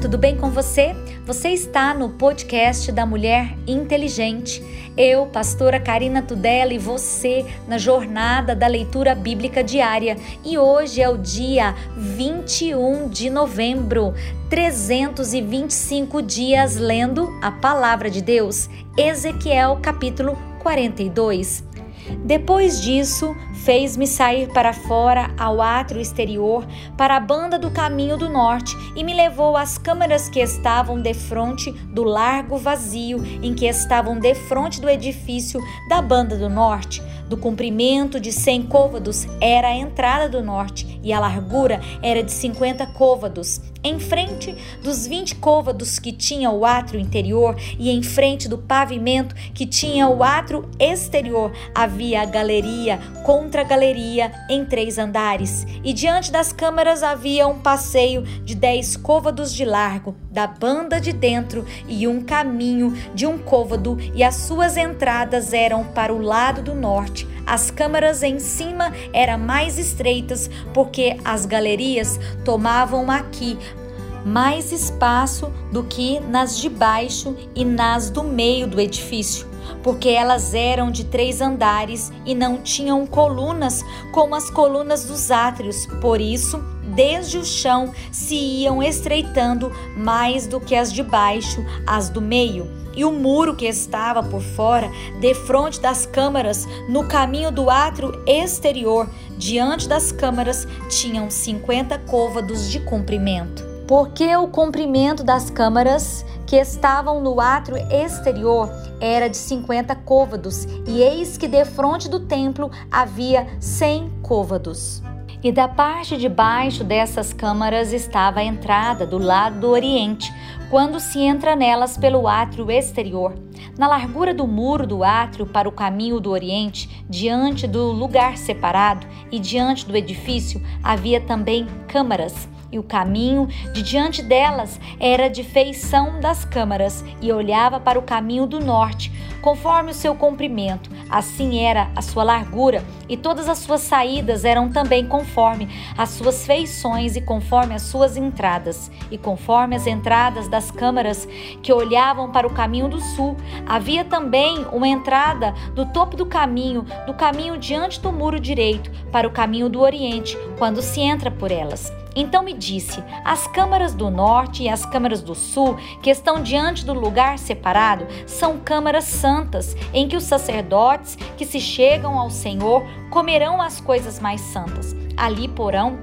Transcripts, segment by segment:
tudo bem com você? Você está no podcast da Mulher Inteligente. Eu, pastora Karina Tudela e você na jornada da leitura bíblica diária. E hoje é o dia 21 de novembro, 325 dias lendo a palavra de Deus. Ezequiel capítulo 42. Depois disso, fez-me sair para fora ao átrio exterior, para a banda do caminho do norte, e me levou às câmaras que estavam defronte do largo vazio, em que estavam defronte do edifício da banda do norte. Do comprimento de cem côvados era a entrada do norte, e a largura era de cinquenta côvados. Em frente dos vinte côvados que tinha o átrio interior e em frente do pavimento que tinha o átrio exterior, havia a galeria contra a galeria em três andares. E diante das câmaras havia um passeio de dez côvados de largo, da banda de dentro, e um caminho de um côvado, e as suas entradas eram para o lado do norte. As câmaras em cima eram mais estreitas, porque as galerias tomavam aqui mais espaço do que nas de baixo e nas do meio do edifício, porque elas eram de três andares e não tinham colunas como as colunas dos átrios. Por isso, desde o chão se iam estreitando mais do que as de baixo, as do meio. E o muro que estava por fora, defronte das câmaras, no caminho do átrio exterior, diante das câmaras, tinham cinquenta côvados de comprimento porque o comprimento das câmaras que estavam no átrio exterior era de 50 côvados, e eis que defronte do templo havia 100 côvados. E da parte de baixo dessas câmaras estava a entrada do lado do oriente, quando se entra nelas pelo átrio exterior. Na largura do muro do átrio para o caminho do oriente, diante do lugar separado e diante do edifício, havia também câmaras e o caminho de diante delas era de feição das câmaras, e olhava para o caminho do norte, conforme o seu comprimento, assim era a sua largura, e todas as suas saídas eram também conforme as suas feições e conforme as suas entradas, e conforme as entradas das câmaras que olhavam para o caminho do sul, havia também uma entrada do topo do caminho, do caminho diante do muro direito, para o caminho do oriente, quando se entra por elas. Então me disse: as câmaras do norte e as câmaras do sul, que estão diante do lugar separado, são câmaras santas, em que os sacerdotes que se chegam ao Senhor comerão as coisas mais santas. Ali porão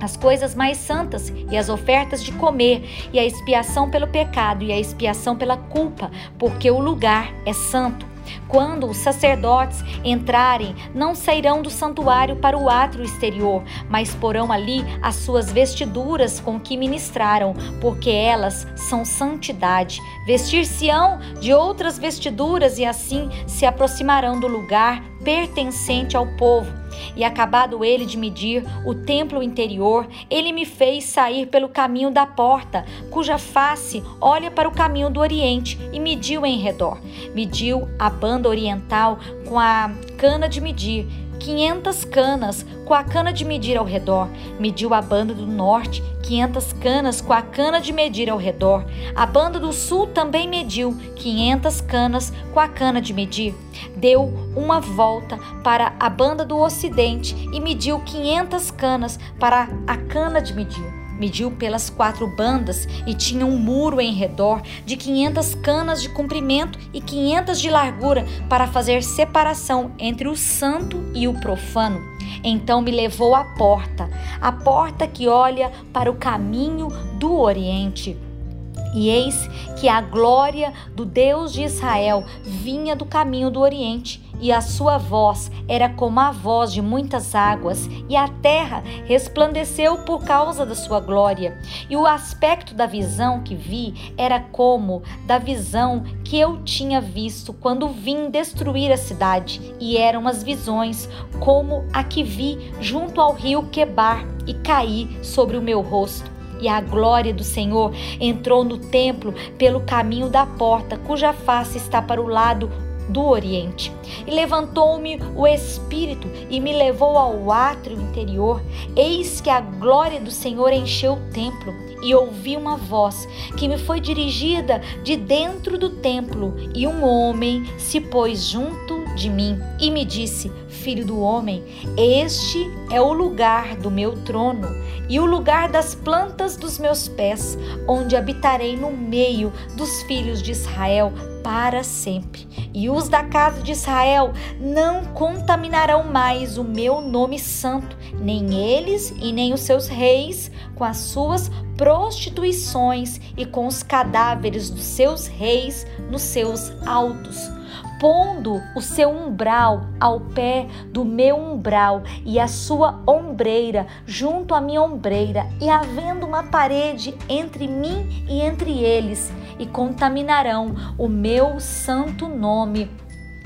as coisas mais santas e as ofertas de comer, e a expiação pelo pecado e a expiação pela culpa, porque o lugar é santo. Quando os sacerdotes entrarem, não sairão do santuário para o átrio exterior, mas porão ali as suas vestiduras com que ministraram, porque elas são santidade. Vestir-se-ão de outras vestiduras e assim se aproximarão do lugar pertencente ao povo. E acabado ele de medir o templo interior, ele me fez sair pelo caminho da porta, cuja face olha para o caminho do oriente, e mediu em redor. Mediu a banda oriental com a cana de medir 500 canas com a cana de medir ao redor. Mediu a banda do norte, 500 canas com a cana de medir ao redor. A banda do sul também mediu 500 canas com a cana de medir. Deu uma volta para a banda do ocidente e mediu 500 canas para a cana de medir mediu pelas quatro bandas e tinha um muro em redor de 500 canas de comprimento e 500 de largura para fazer separação entre o santo e o profano. Então me levou à porta, a porta que olha para o caminho do Oriente. E eis que a glória do Deus de Israel vinha do caminho do Oriente e a sua voz era como a voz de muitas águas, e a terra resplandeceu por causa da sua glória. E o aspecto da visão que vi era como da visão que eu tinha visto quando vim destruir a cidade, e eram as visões como a que vi junto ao rio Quebar e caí sobre o meu rosto e a glória do Senhor entrou no templo pelo caminho da porta, cuja face está para o lado do Oriente. E levantou-me o Espírito e me levou ao átrio interior. Eis que a glória do Senhor encheu o templo e ouvi uma voz que me foi dirigida de dentro do templo, e um homem se pôs junto de mim e me disse: Filho do homem, este é o lugar do meu trono e o lugar das plantas dos meus pés, onde habitarei no meio dos filhos de Israel para sempre. E os da casa de Israel não contaminarão mais o meu nome santo, nem eles e nem os seus reis, com as suas prostituições e com os cadáveres dos seus reis nos seus altos pondo o seu umbral ao pé do meu umbral e a sua ombreira junto à minha ombreira, e havendo uma parede entre mim e entre eles, e contaminarão o meu santo nome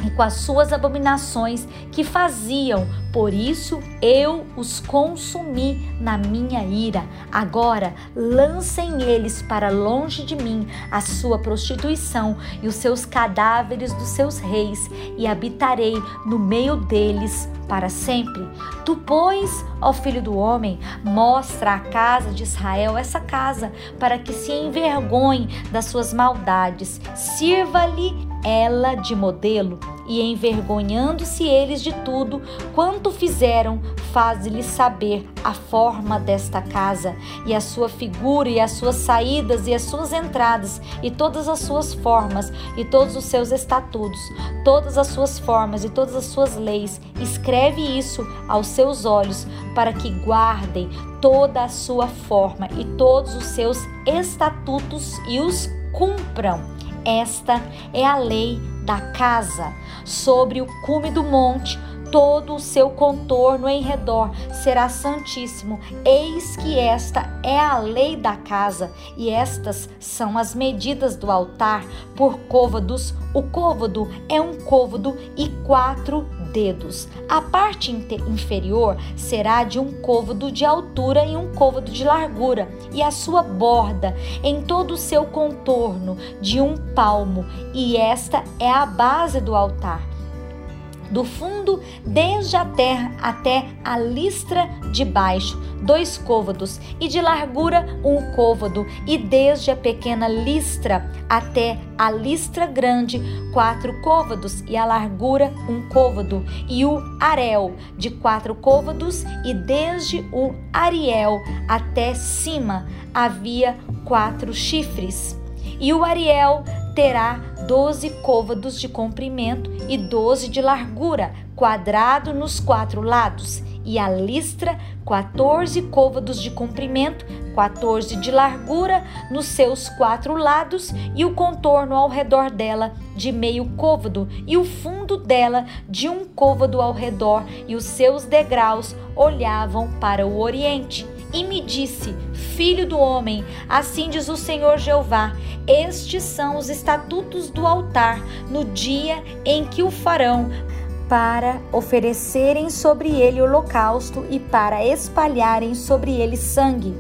e com as suas abominações que faziam. Por isso eu os consumi na minha ira. Agora lancem eles para longe de mim a sua prostituição e os seus cadáveres dos seus reis, e habitarei no meio deles para sempre. Tu, pois, ó filho do homem, mostra à casa de Israel essa casa, para que se envergonhe das suas maldades. Sirva-lhe ela de modelo, e envergonhando-se eles de tudo quanto fizeram, faz-lhes saber a forma desta casa, e a sua figura, e as suas saídas, e as suas entradas, e todas as suas formas, e todos os seus estatutos, todas as suas formas, e todas as suas leis. Escreve isso aos seus olhos, para que guardem toda a sua forma e todos os seus estatutos e os cumpram esta é a lei da casa. Sobre o cume do monte, todo o seu contorno em redor será santíssimo. Eis que esta é a lei da casa, e estas são as medidas do altar por côvados. O côvado é um côvado e quatro dedos. A parte inferior será de um côvado de altura e um côvado de largura, e a sua borda em todo o seu contorno de um palmo, e esta é a base do altar do fundo desde a terra até a listra de baixo, dois côvados, e de largura um côvado, e desde a pequena listra até a listra grande, quatro côvados, e a largura um côvado, e o arel de quatro côvados, e desde o ariel até cima havia quatro chifres. E o ariel terá doze côvados de comprimento e doze de largura, quadrado nos quatro lados, e a listra, 14 côvados de comprimento, 14 de largura nos seus quatro lados, e o contorno ao redor dela de meio côvado, e o fundo dela de um côvado ao redor, e os seus degraus olhavam para o oriente e me disse: Filho do homem, assim diz o Senhor Jeová: Estes são os estatutos do altar no dia em que o farão, para oferecerem sobre ele holocausto e para espalharem sobre ele sangue.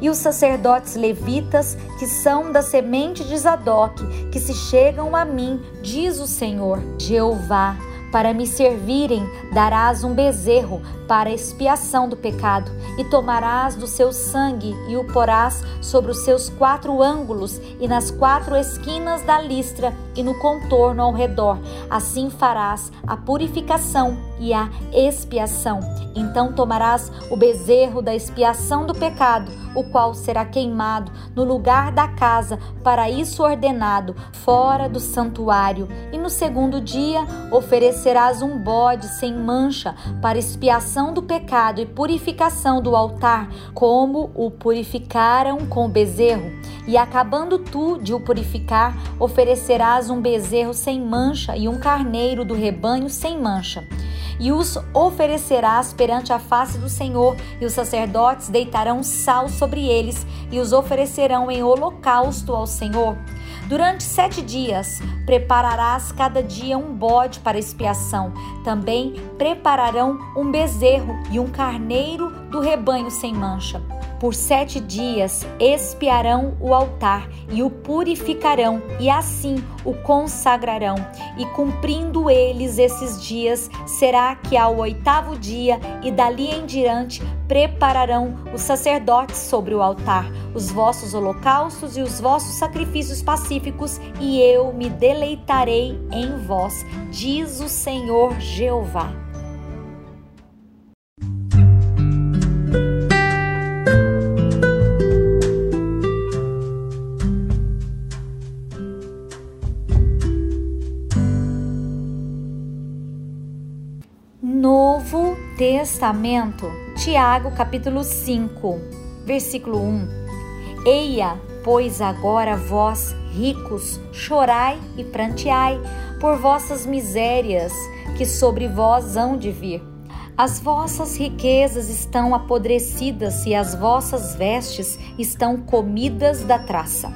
E os sacerdotes levitas, que são da semente de Zadok, que se chegam a mim, diz o Senhor Jeová para me servirem, darás um bezerro para expiação do pecado, e tomarás do seu sangue e o porás sobre os seus quatro ângulos e nas quatro esquinas da listra e no contorno ao redor. Assim farás a purificação e a expiação. Então tomarás o bezerro da expiação do pecado, o qual será queimado no lugar da casa, para isso ordenado, fora do santuário. E no segundo dia oferecerás um bode sem mancha para expiação do pecado e purificação do altar, como o purificaram com o bezerro. E acabando tu de o purificar, oferecerás um bezerro sem mancha e um carneiro do rebanho sem mancha. E os oferecerás perante a face do Senhor, e os sacerdotes deitarão sal sobre eles e os oferecerão em holocausto ao Senhor. Durante sete dias prepararás cada dia um bode para expiação. Também prepararão um bezerro e um carneiro do rebanho sem mancha. Por sete dias espiarão o altar e o purificarão, e assim o consagrarão. E cumprindo eles esses dias, será que ao oitavo dia e dali em diante prepararão os sacerdotes sobre o altar os vossos holocaustos e os vossos sacrifícios pacíficos, e eu me deleitarei em vós, diz o Senhor Jeová. Testamento, Tiago capítulo 5, versículo 1. Eia, pois agora vós, ricos, chorai e pranteai por vossas misérias, que sobre vós hão de vir. As vossas riquezas estão apodrecidas e as vossas vestes estão comidas da traça.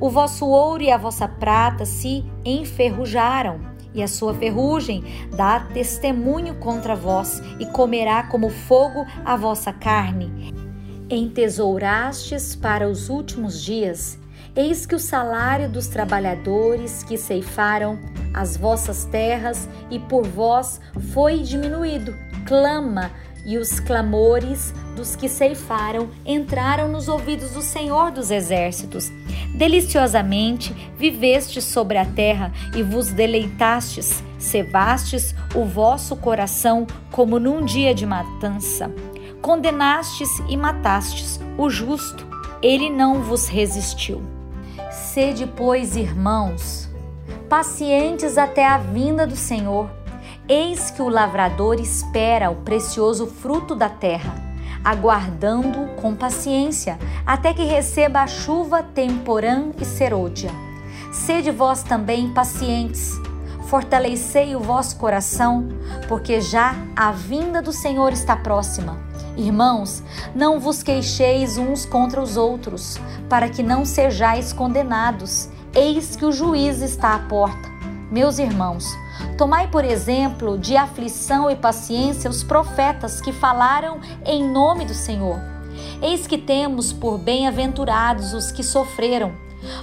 O vosso ouro e a vossa prata se enferrujaram e a sua ferrugem dá testemunho contra vós, e comerá como fogo a vossa carne. Entesourastes para os últimos dias, eis que o salário dos trabalhadores que ceifaram as vossas terras e por vós foi diminuído. Clama e os clamores dos que ceifaram entraram nos ouvidos do Senhor dos Exércitos. Deliciosamente vivestes sobre a terra e vos deleitastes, cevastes o vosso coração como num dia de matança. Condenastes e matastes o justo, ele não vos resistiu. Sede, pois, irmãos, pacientes até a vinda do Senhor Eis que o lavrador espera o precioso fruto da terra, aguardando com paciência até que receba a chuva temporã e serôdia. Sede vós também pacientes, fortalecei o vosso coração, porque já a vinda do Senhor está próxima. Irmãos, não vos queixeis uns contra os outros, para que não sejais condenados. Eis que o juiz está à porta. Meus irmãos, Tomai, por exemplo, de aflição e paciência os profetas que falaram em nome do Senhor. Eis que temos por bem-aventurados os que sofreram.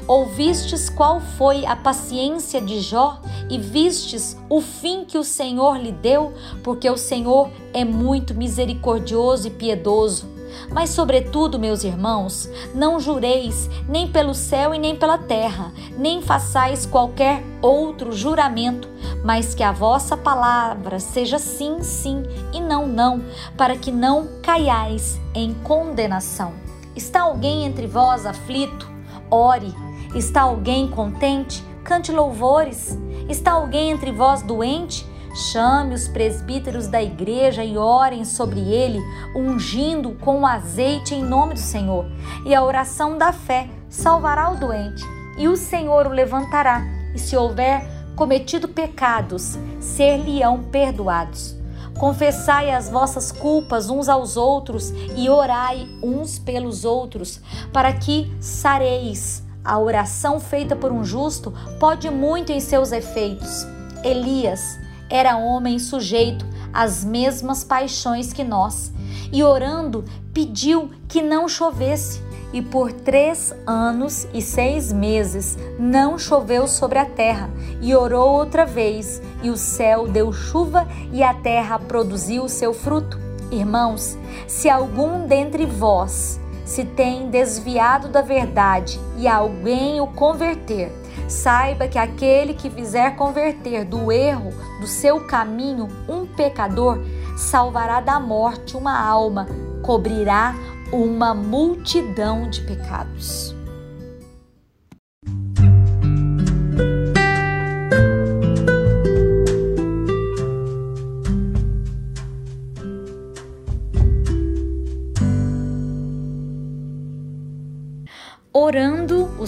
Ouvistes qual foi a paciência de Jó e vistes o fim que o Senhor lhe deu, porque o Senhor é muito misericordioso e piedoso mas, sobretudo, meus irmãos, não jureis nem pelo céu e nem pela terra, nem façais qualquer outro juramento, mas que a vossa palavra seja sim, sim e não, não, para que não caiais em condenação. Está alguém entre vós aflito? Ore. Está alguém contente? Cante louvores. Está alguém entre vós doente? Chame os presbíteros da igreja e orem sobre ele, ungindo com azeite em nome do Senhor. E a oração da fé salvará o doente, e o Senhor o levantará. E se houver cometido pecados, ser-lhe-ão perdoados. Confessai as vossas culpas uns aos outros e orai uns pelos outros, para que sareis. A oração feita por um justo pode muito em seus efeitos. Elias, era homem sujeito às mesmas paixões que nós, e orando pediu que não chovesse. E por três anos e seis meses não choveu sobre a terra, e orou outra vez, e o céu deu chuva e a terra produziu o seu fruto. Irmãos, se algum dentre vós se tem desviado da verdade e alguém o converter, Saiba que aquele que fizer converter do erro do seu caminho um pecador, salvará da morte uma alma, cobrirá uma multidão de pecados.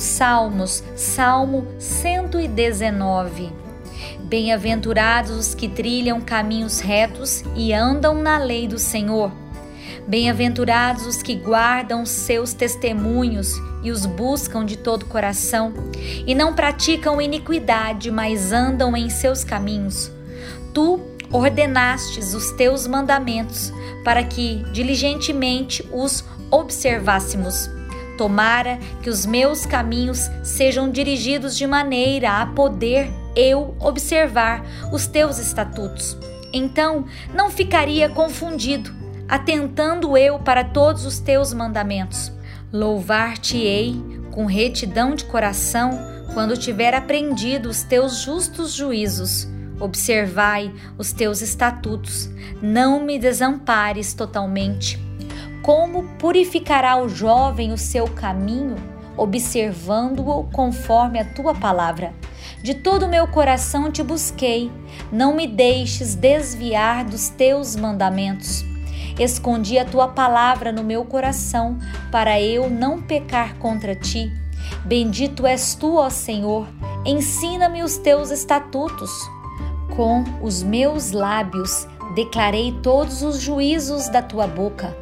Os salmos, Salmo 119. Bem-aventurados os que trilham caminhos retos e andam na lei do Senhor. Bem-aventurados os que guardam seus testemunhos e os buscam de todo coração, e não praticam iniquidade, mas andam em seus caminhos. Tu ordenastes os teus mandamentos para que diligentemente os observássemos. Tomara que os meus caminhos sejam dirigidos de maneira a poder eu observar os teus estatutos. Então não ficaria confundido, atentando eu para todos os teus mandamentos. Louvar-te-ei com retidão de coração quando tiver aprendido os teus justos juízos. Observai os teus estatutos, não me desampares totalmente. Como purificará o jovem o seu caminho, observando-o conforme a tua palavra? De todo o meu coração te busquei, não me deixes desviar dos teus mandamentos. Escondi a tua palavra no meu coração, para eu não pecar contra ti. Bendito és tu, ó Senhor, ensina-me os teus estatutos. Com os meus lábios declarei todos os juízos da tua boca.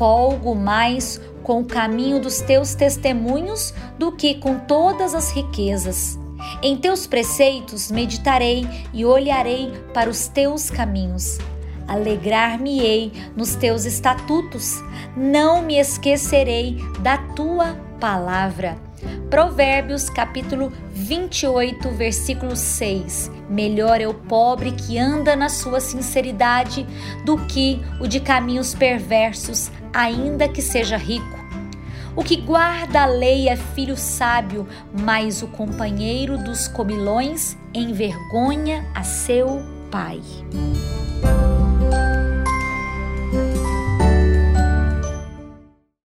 Folgo mais com o caminho dos teus testemunhos do que com todas as riquezas. Em teus preceitos meditarei e olharei para os teus caminhos. Alegrar-me-ei nos teus estatutos, não me esquecerei da tua palavra. Provérbios capítulo 28, versículo 6. Melhor é o pobre que anda na sua sinceridade do que o de caminhos perversos, ainda que seja rico. O que guarda a lei é filho sábio, mas o companheiro dos comilões envergonha a seu pai.